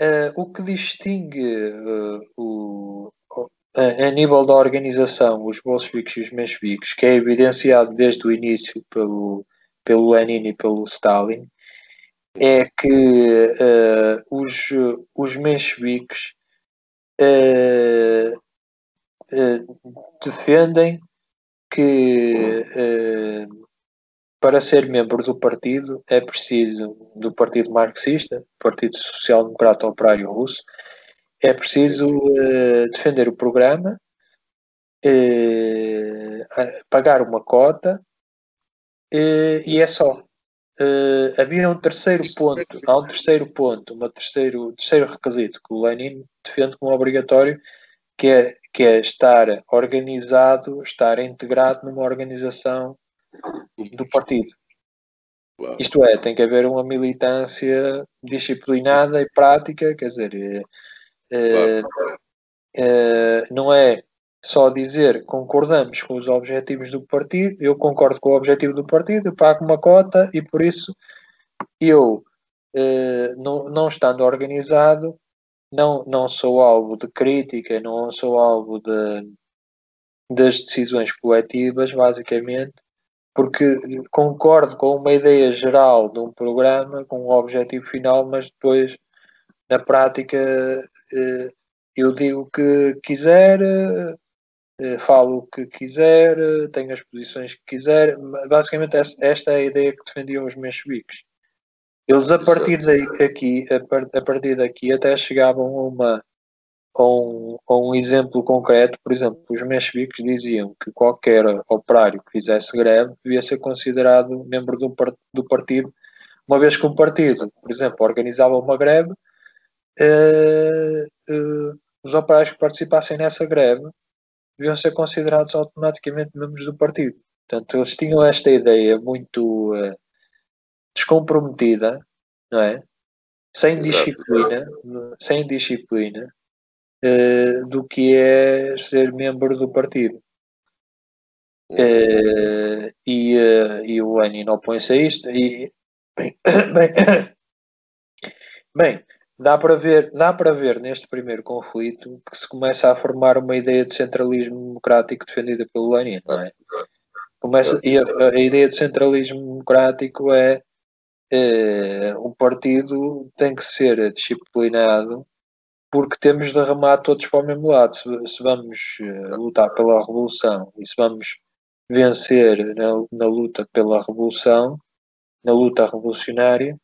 uh, o que distingue uh, o, a, a, nível da organização os bolcheviques e os mencheviques, que é evidenciado desde o início pelo, pelo Lenin e pelo Stalin, é que uh, os, os mencheviques defendem que para ser membro do partido é preciso, do Partido Marxista, Partido Social Democrata Operário Russo, é preciso uh, defender o programa, uh, pagar uma cota uh, e é só. havia um terceiro ponto, há um terceiro ponto, um terceiro, terceiro requisito que o Lenin defende como obrigatório, que é, que é estar organizado, estar integrado numa organização do partido. Claro. Isto é, tem que haver uma militância disciplinada e prática, quer dizer, é, claro. é, não é só dizer concordamos com os objetivos do partido, eu concordo com o objetivo do partido, pago uma cota e por isso eu, não, não estando organizado, não, não sou alvo de crítica, não sou alvo de, das decisões coletivas, basicamente, porque concordo com uma ideia geral de um programa, com um objetivo final, mas depois, na prática, eh, eu digo o que quiser, eh, falo o que quiser, tenho as posições que quiser. Basicamente, esta é a ideia que defendiam os mencheviques. Eles, a partir daqui, a partir daqui, até chegavam a uma com, com um exemplo concreto, por exemplo, os mencheviques diziam que qualquer operário que fizesse greve devia ser considerado membro do, do partido, uma vez que o partido, por exemplo, organizava uma greve, eh, eh, os operários que participassem nessa greve deviam ser considerados automaticamente membros do partido. Portanto, eles tinham esta ideia muito eh, descomprometida, não é? Sem disciplina, sem disciplina, uh, do que é ser membro do partido. Uh, e, uh, e o Lenin opõe-se a isto e bem, bem, bem, dá para ver dá para ver neste primeiro conflito que se começa a formar uma ideia de centralismo democrático defendida pelo Lenin não é? começa e a, a ideia de centralismo democrático é o partido tem que ser disciplinado porque temos de remar todos para o mesmo lado. Se, se vamos uh, lutar pela revolução e se vamos vencer na, na, luta pela revolução, na luta revolucionária,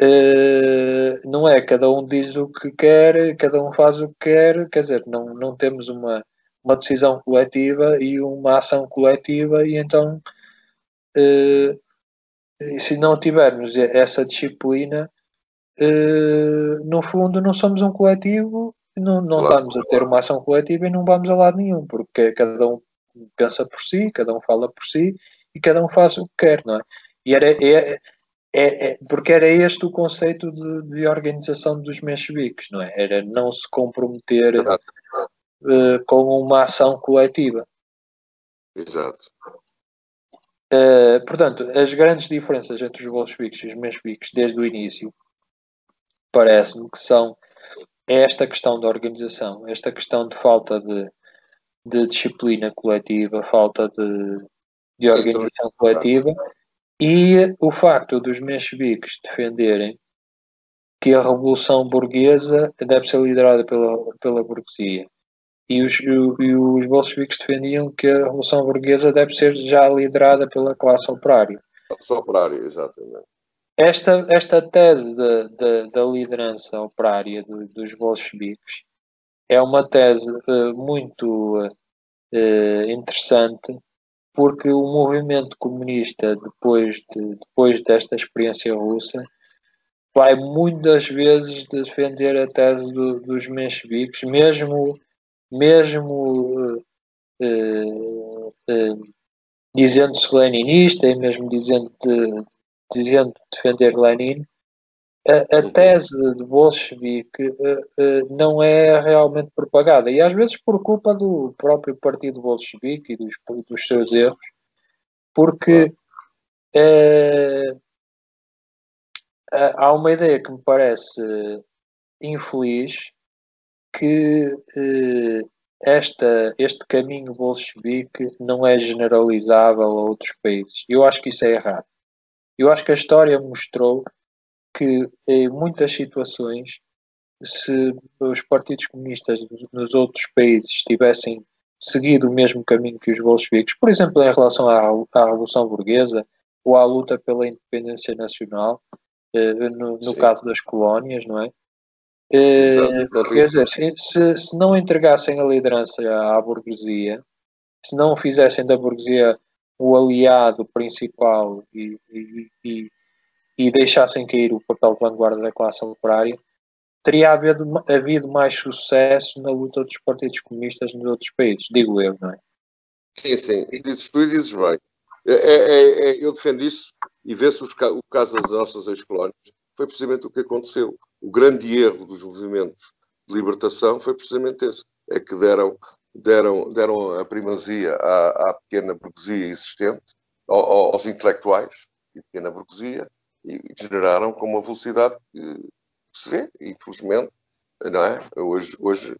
uh, não é cada um diz o que quer, cada um faz o que quer, quer dizer, não, não temos uma, uma decisão coletiva e uma ação coletiva, e então, uh, se não tivermos essa disciplina, uh, no fundo não somos um coletivo, não, não claro. estamos a ter uma ação coletiva e não vamos a lado nenhum, porque cada um pensa por si, cada um fala por si e cada um faz o que quer, não é? E era, é, é, é porque era este o conceito de, de, organização dos mencheviques, não é? Era não se comprometer uh, com uma ação coletiva. Exato. Uh, portanto, as grandes diferenças entre os bolcheviques e os mencheviques desde o início parece-me que são esta questão da organização, esta questão de falta de, de disciplina coletiva, falta de, de organização coletiva e o facto dos mencheviques defenderem que a revolução burguesa deve ser liderada pela, pela burguesia e os, e os bolcheviques defendiam que a revolução burguesa deve ser já liderada pela classe operária. Classe operária, exatamente. Esta, esta tese da liderança operária do, dos bolcheviques é uma tese uh, muito uh, interessante porque o movimento comunista depois, de, depois desta experiência russa vai muitas vezes defender a tese do, dos mencheviques, mesmo, mesmo uh, dizendo-se leninista e mesmo dizendo dizendo defender Lenin, a, a uhum. tese de bolchevique uh, uh, não é realmente propagada. E às vezes por culpa do próprio partido bolchevique e dos, dos seus erros, porque uh, há uma ideia que me parece infeliz que esta, este caminho bolchevique não é generalizável a outros países. Eu acho que isso é errado. Eu acho que a história mostrou que em muitas situações, se os partidos comunistas nos outros países tivessem seguido o mesmo caminho que os bolcheviques, por exemplo, em relação à, à Revolução Burguesa ou à luta pela independência nacional, eh, no, no caso das colónias, não é? Eh, quer dizer, se, se não entregassem a liderança à burguesia, se não fizessem da burguesia o aliado principal e, e, e, e deixassem cair o papel de vanguarda da classe operária, teria havido, havido mais sucesso na luta dos partidos comunistas nos outros países, digo eu, não é? Sim, sim, dizes tu e dizes bem. É, é, é, eu defendo isso e vê-se o caso das nossas ex-colónias. Foi precisamente o que aconteceu. O grande erro dos movimentos de libertação foi precisamente esse. É que deram, deram, deram a primazia à, à pequena burguesia existente, aos intelectuais e pequena burguesia, e generaram com uma velocidade que se vê, infelizmente, não é? Hoje, hoje,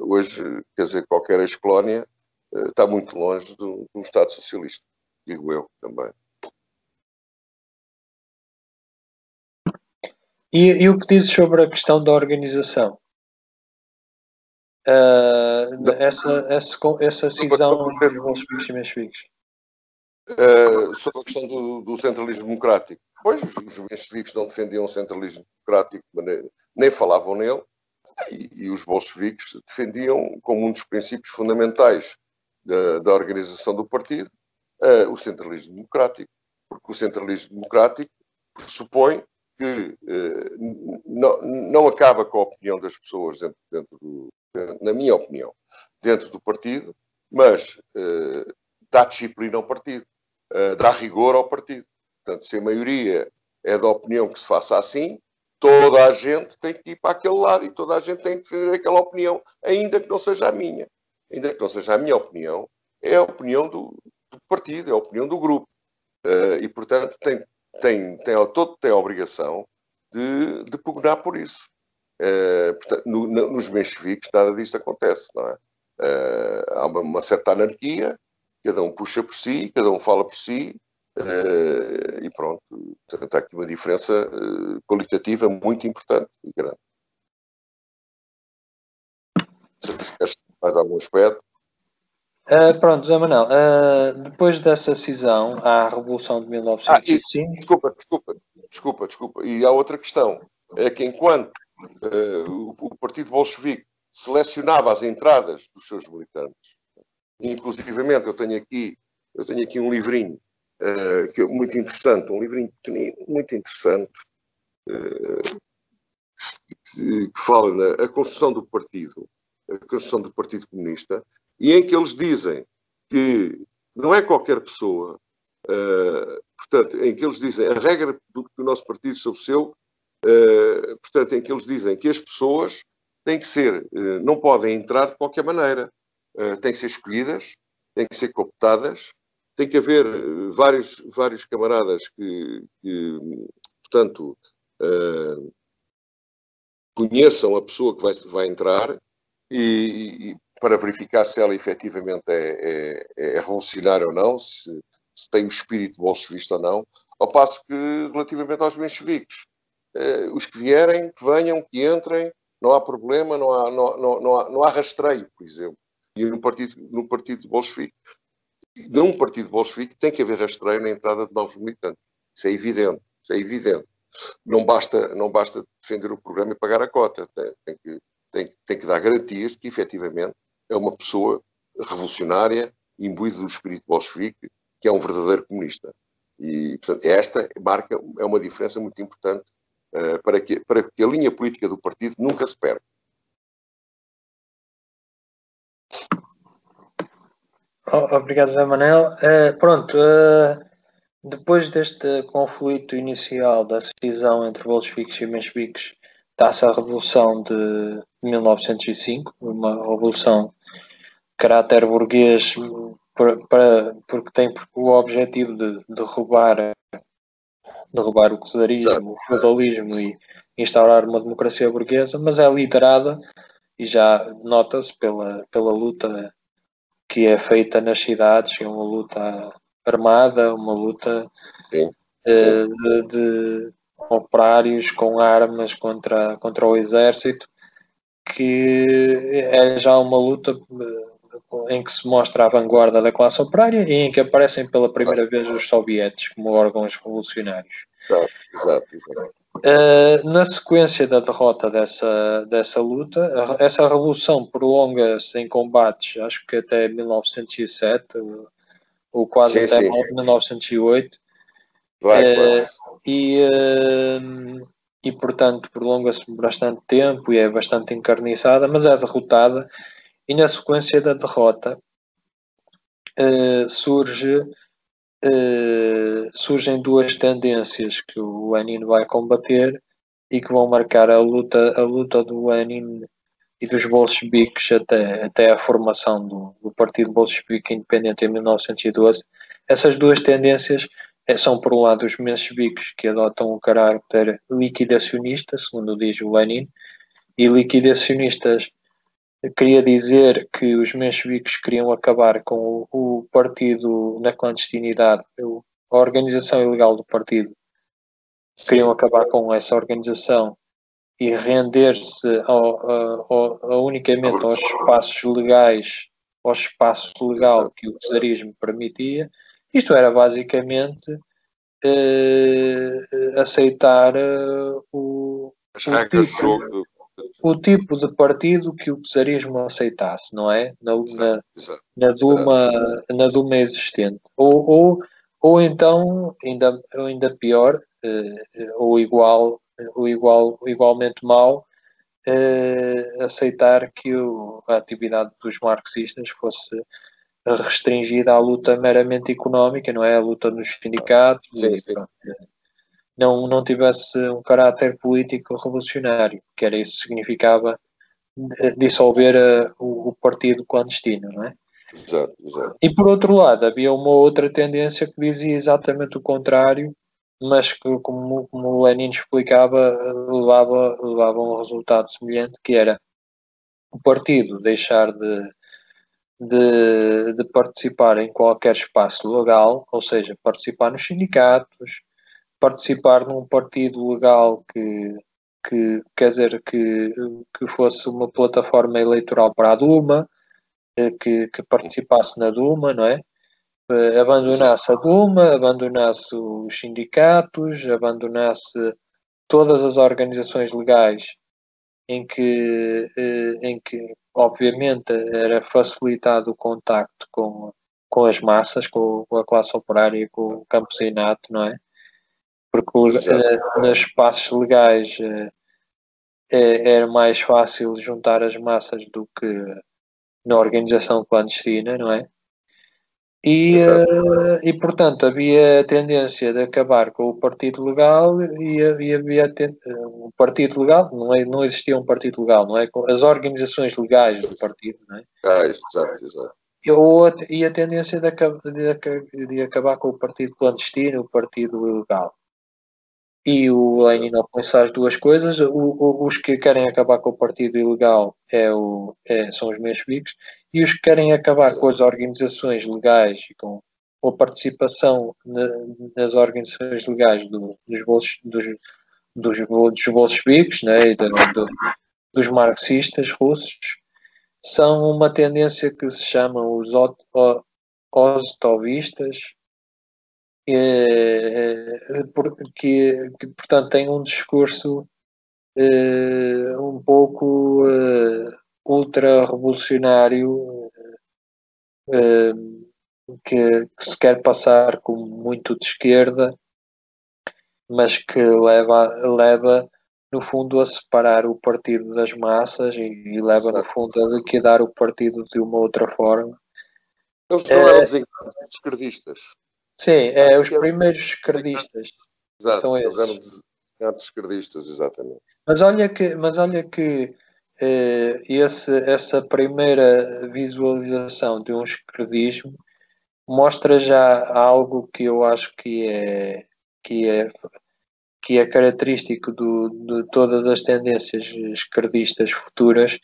hoje quer dizer, qualquer ex-colónia eh, está muito longe de um Estado socialista, digo eu também. E, e, o que dizes sobre a questão da organização? Uh, essa, essa, essa cisão entre os mencheviques? Uh, sobre a questão do, do, centralismo democrático. Pois, os mencheviques não defendiam o centralismo democrático, nem, nem falavam nele, e, e, os bolcheviques defendiam como um dos princípios fundamentais da, da organização do partido uh, o centralismo democrático, porque o centralismo democrático pressupõe que eh, não, não acaba com a opinião das pessoas dentro, dentro do, na minha opinião, dentro do partido, mas eh, dá disciplina ao partido, eh, dá rigor ao partido. Portanto, se a maioria é da opinião que se faça assim, toda a gente tem que ir para aquele lado e toda a gente tem que defender aquela opinião, ainda que não seja a minha. Ainda que não seja a minha opinião, é a opinião do, do partido, é a opinião do grupo. Uh, e, portanto, tem, tem, tem, todo tem a obrigação de, de pugnar por isso. Uh, portanto, no, no, nos mencheviques nada disto acontece, não é? Uh, há uma, uma, certa anarquia, cada um puxa por si, cada um fala por si, uh, e pronto. Portanto, há aqui uma diferença qualitativa muito importante e grande. Se queres mais algum aspecto. Uh, pronto, Zé Manuel, depois dessa cisão, à Revolução de 1905... Ah, e, desculpa, desculpa, desculpa, desculpa. E há outra questão, é que enquanto o, o, Partido Bolchevique selecionava as entradas dos seus militantes, inclusivamente eu tenho aqui, eu tenho aqui um livrinho que é muito interessante, um livrinho pequenino, muito interessante, que, que fala na a construção do partido, a construção do Partido Comunista, e em que eles dizem que não é qualquer pessoa, uh, portanto, em que eles dizem a regra do que o nosso partido estabeleceu, uh, portanto, em que eles dizem que as pessoas têm que ser, uh, não podem entrar de qualquer maneira, têm que ser escolhidas, têm que ser cooptadas, tem que haver vários, vários camaradas que, que portanto, conheçam a pessoa que vai, vai entrar e, e, para verificar se ela efetivamente é, é, é revolucionária ou não, se, se, tem o espírito bolchevista ou não, ao passo que, relativamente aos mencheviques, eh, os que vierem, que venham, que entrem, não há problema, não há, não, não, não, há, não há rastreio, por exemplo. E no partido, no partido bolchevique, num partido bolchevique tem que haver rastreio na entrada de novos militantes. Isso é evidente, isso é evidente. Não basta, não basta defender o programa e pagar a cota. Tem, tem que, tem, tem que dar garantias de que, efetivamente, é uma pessoa revolucionária, imbuída do espírito bolchevique, que é um verdadeiro comunista. E, portanto, esta marca é uma diferença muito importante uh, para, que, para que a linha política do partido nunca se perca. Obrigado, Zé Manel. Uh, pronto, uh, depois deste conflito inicial da cisão entre bolcheviques e mencheviques, dá-se a Revolução de 1905, uma revolução caráter burguês para, para, porque tem o objetivo de derrubar, derrubar o czarismo, o feudalismo e instaurar uma democracia burguesa, mas é liderada e já nota-se pela, pela luta que é feita nas cidades, é uma luta armada, uma luta Sim. Eh, de, de, operários com armas contra, contra o exército, que é já uma luta eh, em que se mostra a vanguarda da classe operária e em que aparecem pela primeira vez os soviéticos como órgãos revolucionários. Exato, exato, exato. Uh, na sequência da derrota dessa, dessa luta, essa revolução prolonga-se em combates, acho que até 1907, ou quase sim, até sim. 1908. Vai, uh, e, uh, e, portanto, prolonga-se bastante tempo e é bastante encarniçada, mas é derrotada. E na sequência da derrota surge uh, surgem duas tendências que o Lenin vai combater e que vão marcar a luta, a luta do Lenin e dos bolcheviques até, até a formação do, do Partido Bolchevique Independente em 1912. Essas duas tendências eh, são, por um lado, os mencheviques, que adotam um caráter liquidacionista, segundo diz o Lenin, e liquidacionistas queria dizer que os mencheviques queriam acabar com o, o partido na clandestinidade, a organização ilegal do partido. Queriam acabar com essa organização e render-se unicamente aos espaços legais, ao espaço legal que o czarismo permitia. Isto era basicamente eh, aceitar uh, o, as regras do jogo o tipo de partido que o czarismo aceitasse, não é? Na, na, na, Duma, na Duma existente. Ou, ou, ou então, ainda, ainda pior, eh, ou igual, ou igual, igualmente mau, eh, aceitar que o, a atividade dos marxistas fosse restringida à luta meramente económica, não é? A luta nos sindicatos. Sim, sim não, não tivesse um caráter político revolucionário, que era isso que significava dissolver uh, o, o, partido clandestino, não é? Exato, exato. E por outro lado, havia uma outra tendência que dizia exatamente o contrário, mas que, como, como o Lenin explicava, levava, levava a um resultado semelhante, que era o partido deixar de, de, de participar em qualquer espaço legal, ou seja, participar nos sindicatos, participar num partido legal que, que quer dizer que, que fosse uma plataforma eleitoral para a Duma, eh, que, que participasse na Duma, não é? Eh, abandonasse a Duma, abandonasse os sindicatos, abandonasse todas as organizações legais em que, eh, em que obviamente era facilitado o contacto com, com as massas, com, a classe operária, com o campesinato, não é? Porque uh, nos espaços legais uh, é, era mais fácil juntar as massas do que na organização clandestina, não é? E, uh, e portanto havia a tendência de acabar com o partido legal e, e havia o partido legal, não, é, não existia um partido legal, não é? As organizações legais do partido, não é? Ah, exato, exato. E a tendência de, de, de acabar com o partido clandestino, o partido ilegal. E o Lenin opõe-se às duas coisas. O, o, os que querem acabar com o partido ilegal é o, é, são os mencheviques e os que querem acabar Sim. com as organizações legais e com, a participação na, nas organizações legais do, dos, bolsos, dos, dos, dos bolcheviques né, e do, do, dos marxistas russos são uma tendência que se chama os ostovistas é, porque, que, portanto, tem um discurso é, um pouco ultra-revolucionário que, que, se quer passar como muito de esquerda, mas que leva, leva no fundo, a separar o partido das massas e, e leva, no fundo, a liquidar o partido de uma outra forma. Eles não eram designados esquerdistas. Sim, é os primeiros esquerdistas. Exato, são eles eram designados esquerdistas, exatamente. Mas olha que, mas olha que eh, esse, essa primeira visualização de um esquerdismo mostra já algo que eu acho que é, que é que é característico do, de todas as tendências esquerdistas futuras,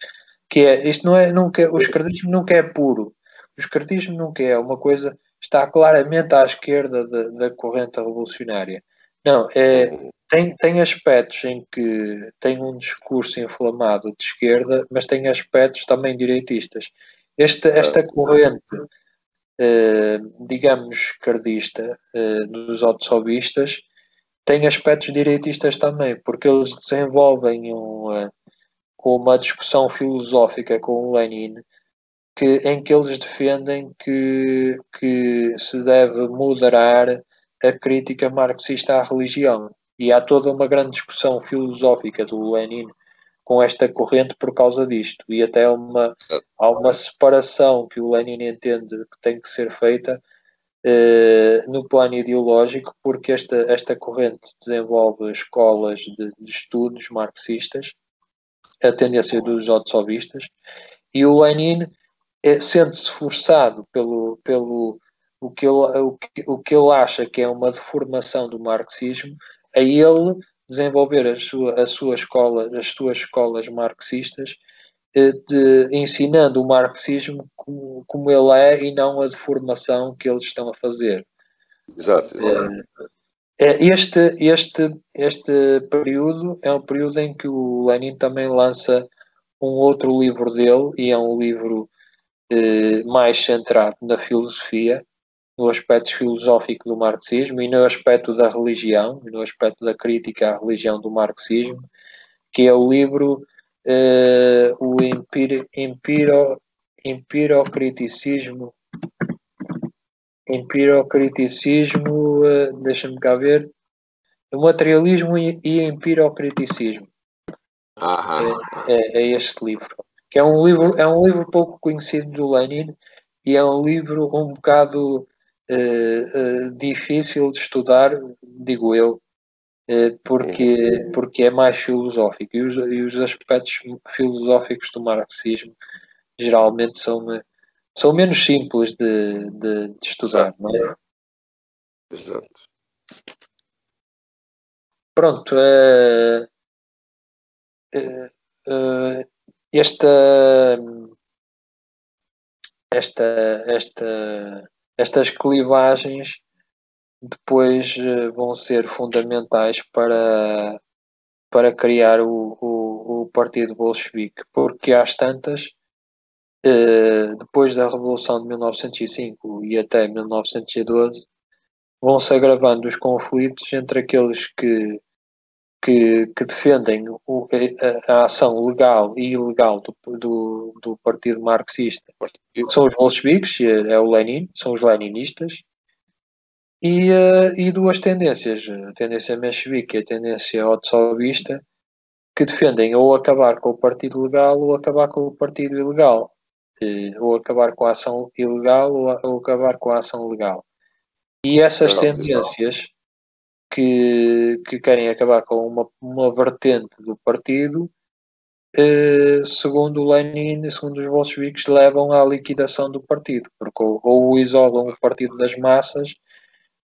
que é, isto não é, nunca, o esquerdismo nunca é puro, o esquerdismo nunca é uma coisa, está claramente à esquerda da, da corrente revolucionária. Não, é, tem, tem aspectos em que tem um discurso inflamado de esquerda, mas tem aspectos também direitistas. Este, esta corrente, eh, digamos, esquerdista, eh, dos autossobistas, tem aspectos direitistas também, porque eles desenvolvem uma, uma discussão filosófica com o Lenin que, em que eles defendem que, que se deve moderar a crítica marxista à religião. E há toda uma grande discussão filosófica do Lenin com esta corrente por causa disto. E até uma, há uma separação que o Lenin entende que tem que ser feita eh, no plano ideológico, porque esta, esta corrente desenvolve escolas de, de estudos marxistas, a tendência dos otsovistas, e o Lenin é, sente-se forçado pelo, pelo o, que ele, o, que, o que ele acha que é uma deformação do marxismo a ele desenvolver a sua, a sua escola, as suas escolas marxistas, eh, de, ensinando o marxismo como, como, ele é e não a deformação que eles estão a fazer. Exato. É, este, este, este período é um período em que o Lenin também lança um outro livro dele, e é um livro eh, mais centrado na filosofia, no aspecto filosófico do marxismo e no aspecto da religião, no aspecto da crítica à religião do marxismo, que é o livro uh, o empiro, empiro, empirocriticismo empirocriticismo, uh, deixa-me cá ver, o materialismo e, e empirocriticismo. É, é, é, este livro. Que é um livro, é um livro pouco conhecido do Lenin e é um livro um bocado uh, difícil de estudar, digo eu, uh, porque, porque é mais filosófico. E os, e os aspectos filosóficos do marxismo geralmente são, são menos simples de, de, de estudar, Exato. não é? Exato. Pronto. Uh, uh, esta, esta, esta estas clivagens depois uh, vão ser fundamentais para, para criar o, o, o Partido Bolchevique, porque às tantas, uh, depois da Revolução de 1905 e até 1912, vão-se agravando os conflitos entre aqueles que, que, que defendem o, a, a, ação legal e ilegal do, do, do Partido Marxista. São os bolcheviques, é o Lenin, são os leninistas, e, uh, e duas tendências, a tendência menchevique e a tendência otsovista, que defendem ou acabar com o partido legal ou acabar com o partido ilegal, ou acabar com a ação ilegal ou, ou acabar com a ação legal. E essas tendências que, que querem acabar com uma, uma vertente do partido, eh, segundo Lenin, segundo os bolcheviques, levam à liquidação do partido, porque ou, ou isolam o partido das massas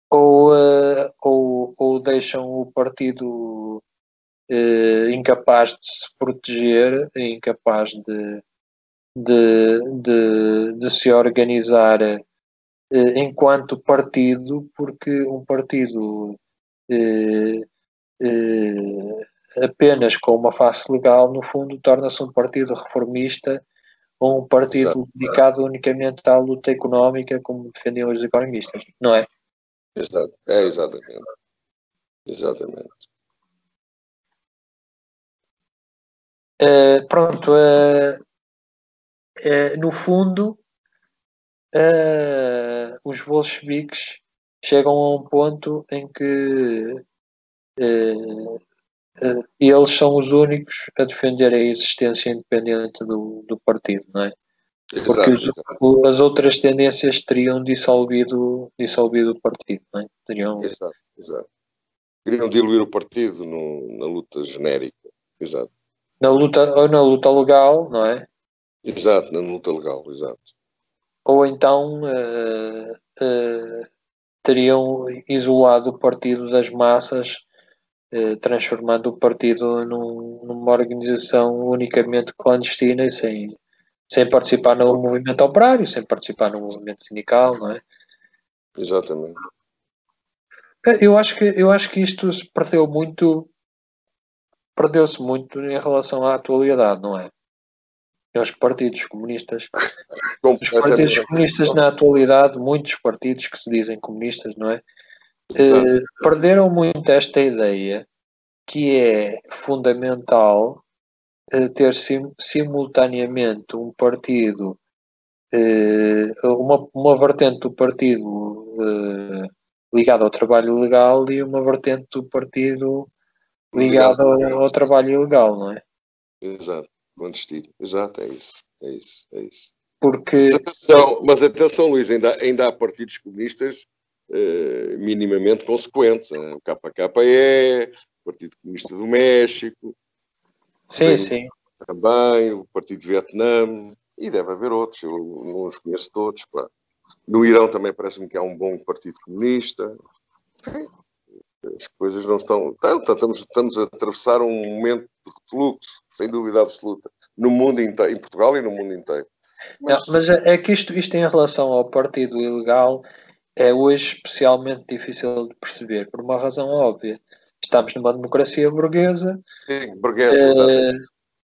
ou, uh, ou, ou deixam o partido uh, incapaz de se proteger, incapaz de, de, de, de se organizar uh, enquanto partido, porque um partido apenas com uma face legal, no fundo, torna-se um partido reformista ou um partido Exato. dedicado unicamente à luta económica, como defendiam os economistas, não é? Exato, é exatamente. Exatamente. Uh, pronto, uh, uh, no fundo, os bolcheviques chegam a um ponto em que eles são os únicos a defender a existência independente do, do partido, não é? Porque exato, as outras tendências teriam dissolvido, dissolvido o partido, não é? Teriam... Exato, exato. Queriam diluir o partido no, na luta genérica, exato. Na luta, ou na luta legal, não é? Exato, na luta legal, exato. Ou então uh, teriam isolado o partido das massas eh, transformando o partido num, numa organização unicamente clandestina e sem, sem participar no movimento operário, sem participar no movimento sindical, não é? Exatamente. É, eu acho que, eu acho que isto se perdeu muito, perdeu-se muito em relação à atualidade, não é? Os partidos comunistas, os partidos comunistas na atualidade, muitos partidos que se dizem comunistas, não é? Eh, perderam muito esta ideia que é fundamental eh, ter sim, simultaneamente um partido, eh, uma, uma vertente do partido ligado ao trabalho legal e uma vertente do partido ligado ao, ao trabalho ilegal, não é? Exato, clandestino. Exato, é isso. É isso, é isso. Porque... Mas atenção, mas atenção Luís, ainda, ainda há partidos comunistas uh, minimamente consequentes. Né? O KKE, o Partido Comunista do México. Sim, sim. Também, o Partido de Vietnã, e deve haver outros, eu não os conheço todos. Pá. No Irão também parece-me que há um bom Partido Comunista. As coisas não estão. Então, estamos, estamos a atravessar um momento de refluxo, sem dúvida absoluta, no mundo inteiro, em Portugal e no mundo inteiro. Mas, não, mas é, é que isto, isto em relação ao partido ilegal é hoje especialmente difícil de perceber, por uma razão óbvia. Estamos numa democracia burguesa. Sim, burguesa, eh,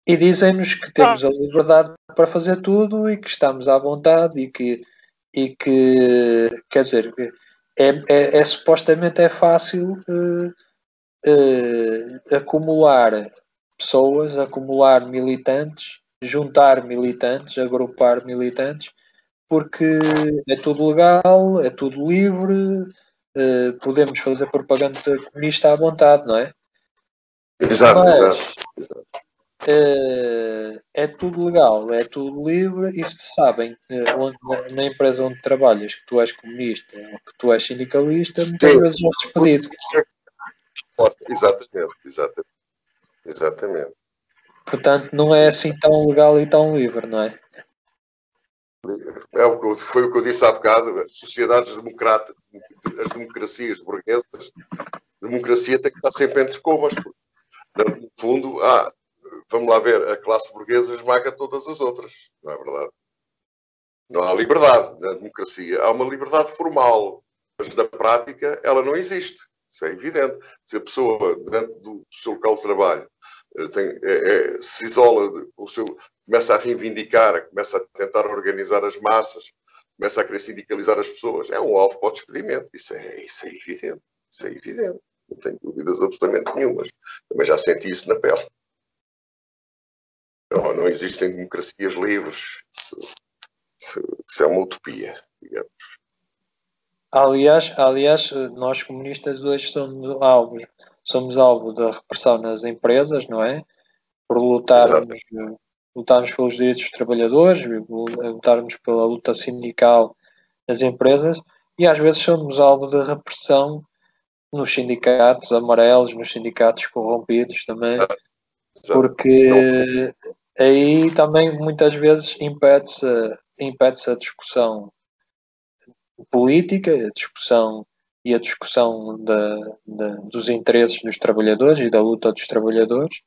e dizem-nos que temos a liberdade para fazer tudo e que estamos à vontade e que, e que quer dizer, é, é, é supostamente é fácil eh, eh, acumular pessoas, acumular militantes, juntar militantes, agrupar militantes porque é tudo legal, é tudo livre, uh, podemos fazer propaganda comunista à vontade, não é? Exato, Mas, exato. Uh, é tudo legal, é tudo livre e se sabem uh, onde, na, empresa onde trabalhas que tu és comunista ou que tu és sindicalista, muitas Sim. vezes vão despedido. Exatamente, exatamente. Exatamente. Portanto, não é assim tão legal e tão livre, não é? é o que, foi o que eu disse há bocado, as sociedades democráticas, as democracias burguesas, a democracia tem que estar sempre entre comas. No fundo, ah, vamos lá ver, a classe burguesa esmaga todas as outras, não é verdade? Não há liberdade na democracia. Há uma liberdade formal, mas na prática ela não existe. Isso é evidente. Se a pessoa, dentro do seu local de trabalho, eh, tem, é, é, se isola, o seu, começa a reivindicar, começa a tentar organizar as massas, começa a querer sindicalizar as pessoas, é um alvo para o despedimento. Isso é, isso é evidente. Isso é evidente. Não tenho dúvidas absolutamente nenhumas. Também já senti isso na pele. Não, não existem democracias livres. Isso, isso, isso é uma utopia, digamos. Aliás, aliás, nós comunistas hoje somos alvos, somos alvo da repressão nas empresas, não é? Por lutarmos Exato lutarmos pelos direitos dos trabalhadores, lutarmos pela luta sindical nas empresas e às vezes somos alvo de repressão nos sindicatos amarelos, nos sindicatos corrompidos também, porque aí também muitas vezes impede-se impede a discussão política, a discussão e a discussão dos interesses dos trabalhadores e da luta dos trabalhadores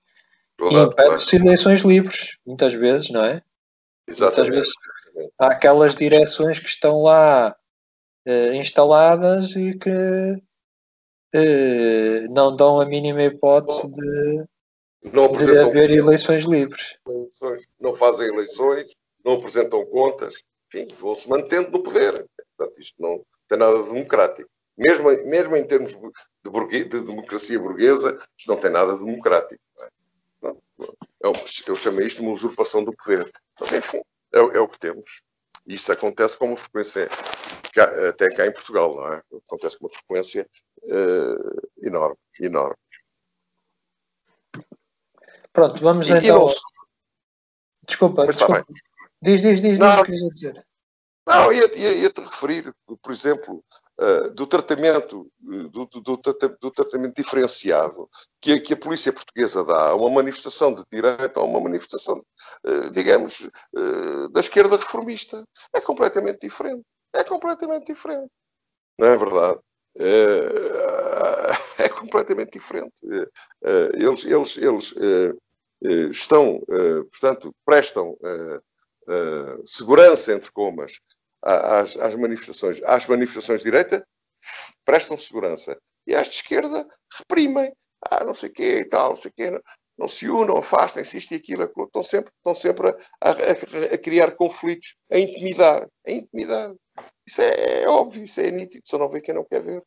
Claro, impede-se eleições livres, muitas vezes, não é? Exatamente. Muitas vezes há aquelas direções que estão lá uh, instaladas e que uh, não dão a mínima hipótese de, não de haver eleições livres. Não fazem eleições, não apresentam contas, enfim, vão-se mantendo no poder. Portanto, isto não tem nada de democrático. Mesmo, mesmo em termos de, burgue, de democracia burguesa, isto não tem nada de democrático. É? Eu, eu chamei isto de uma usurpação do poder. Mas, enfim, é, é o que temos. E isso acontece com uma frequência, cá, até cá em Portugal, não é? Acontece com uma frequência uh, enorme, enorme. Pronto, vamos e, então. Desculpa, Mas desculpa. Diz, diz, diz, não, diz o que dizer. Não, ia-te ia, ia referir, por exemplo, uh, do tratamento do, do, do, do, tratamento diferenciado que a, que a polícia portuguesa dá a uma manifestação de direita ou uma manifestação, uh, digamos, uh, da esquerda reformista. É completamente diferente. É completamente diferente. Não é verdade? É completamente diferente. Eles, eles, eles estão, portanto, prestam segurança, entre comas, às, às, manifestações. Às manifestações de direita prestam segurança. E às de esquerda reprimem. Ah, não sei o quê e tal, não sei o quê. Não, não se unam, afastem-se, isto e aquilo, estão sempre, estão sempre a, a, a, criar conflitos, a intimidar, a intimidar. Isso é, é, óbvio, isso é nítido, só não vê quem não quer ver.